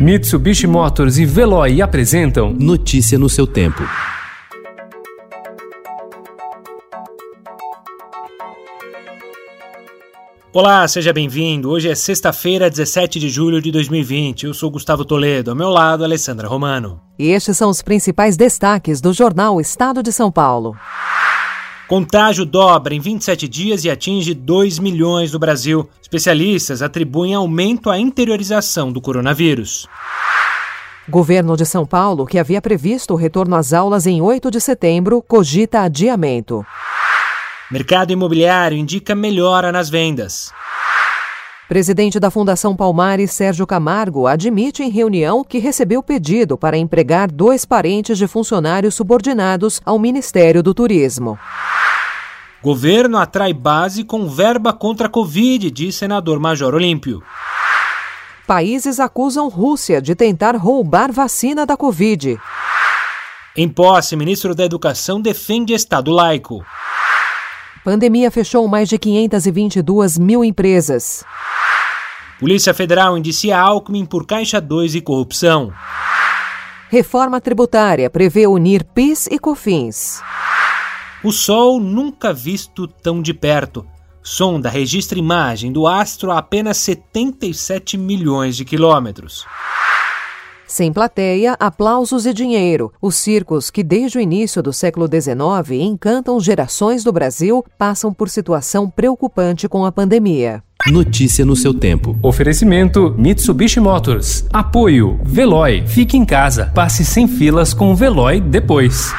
Mitsubishi Motors e Veloy apresentam Notícia no seu tempo. Olá, seja bem-vindo. Hoje é sexta-feira, 17 de julho de 2020. Eu sou Gustavo Toledo, ao meu lado, Alessandra Romano. E estes são os principais destaques do jornal Estado de São Paulo. Contágio dobra em 27 dias e atinge 2 milhões no Brasil. Especialistas atribuem aumento à interiorização do coronavírus. Governo de São Paulo, que havia previsto o retorno às aulas em 8 de setembro, cogita adiamento. Mercado imobiliário indica melhora nas vendas. Presidente da Fundação Palmares, Sérgio Camargo, admite em reunião que recebeu pedido para empregar dois parentes de funcionários subordinados ao Ministério do Turismo. Governo atrai base com verba contra a Covid, diz senador Major Olímpio. Países acusam Rússia de tentar roubar vacina da Covid. Em posse, ministro da Educação defende Estado laico. Pandemia fechou mais de 522 mil empresas. Polícia Federal indicia Alckmin por Caixa 2 e corrupção. Reforma tributária prevê unir PIS e COFINS. O Sol nunca visto tão de perto. Sonda registra imagem do astro a apenas 77 milhões de quilômetros. Sem plateia, aplausos e dinheiro. Os circos que desde o início do século XIX encantam gerações do Brasil passam por situação preocupante com a pandemia. Notícia no seu tempo. Oferecimento Mitsubishi Motors. Apoio Veloy. Fique em casa. Passe sem filas com o Veloy depois.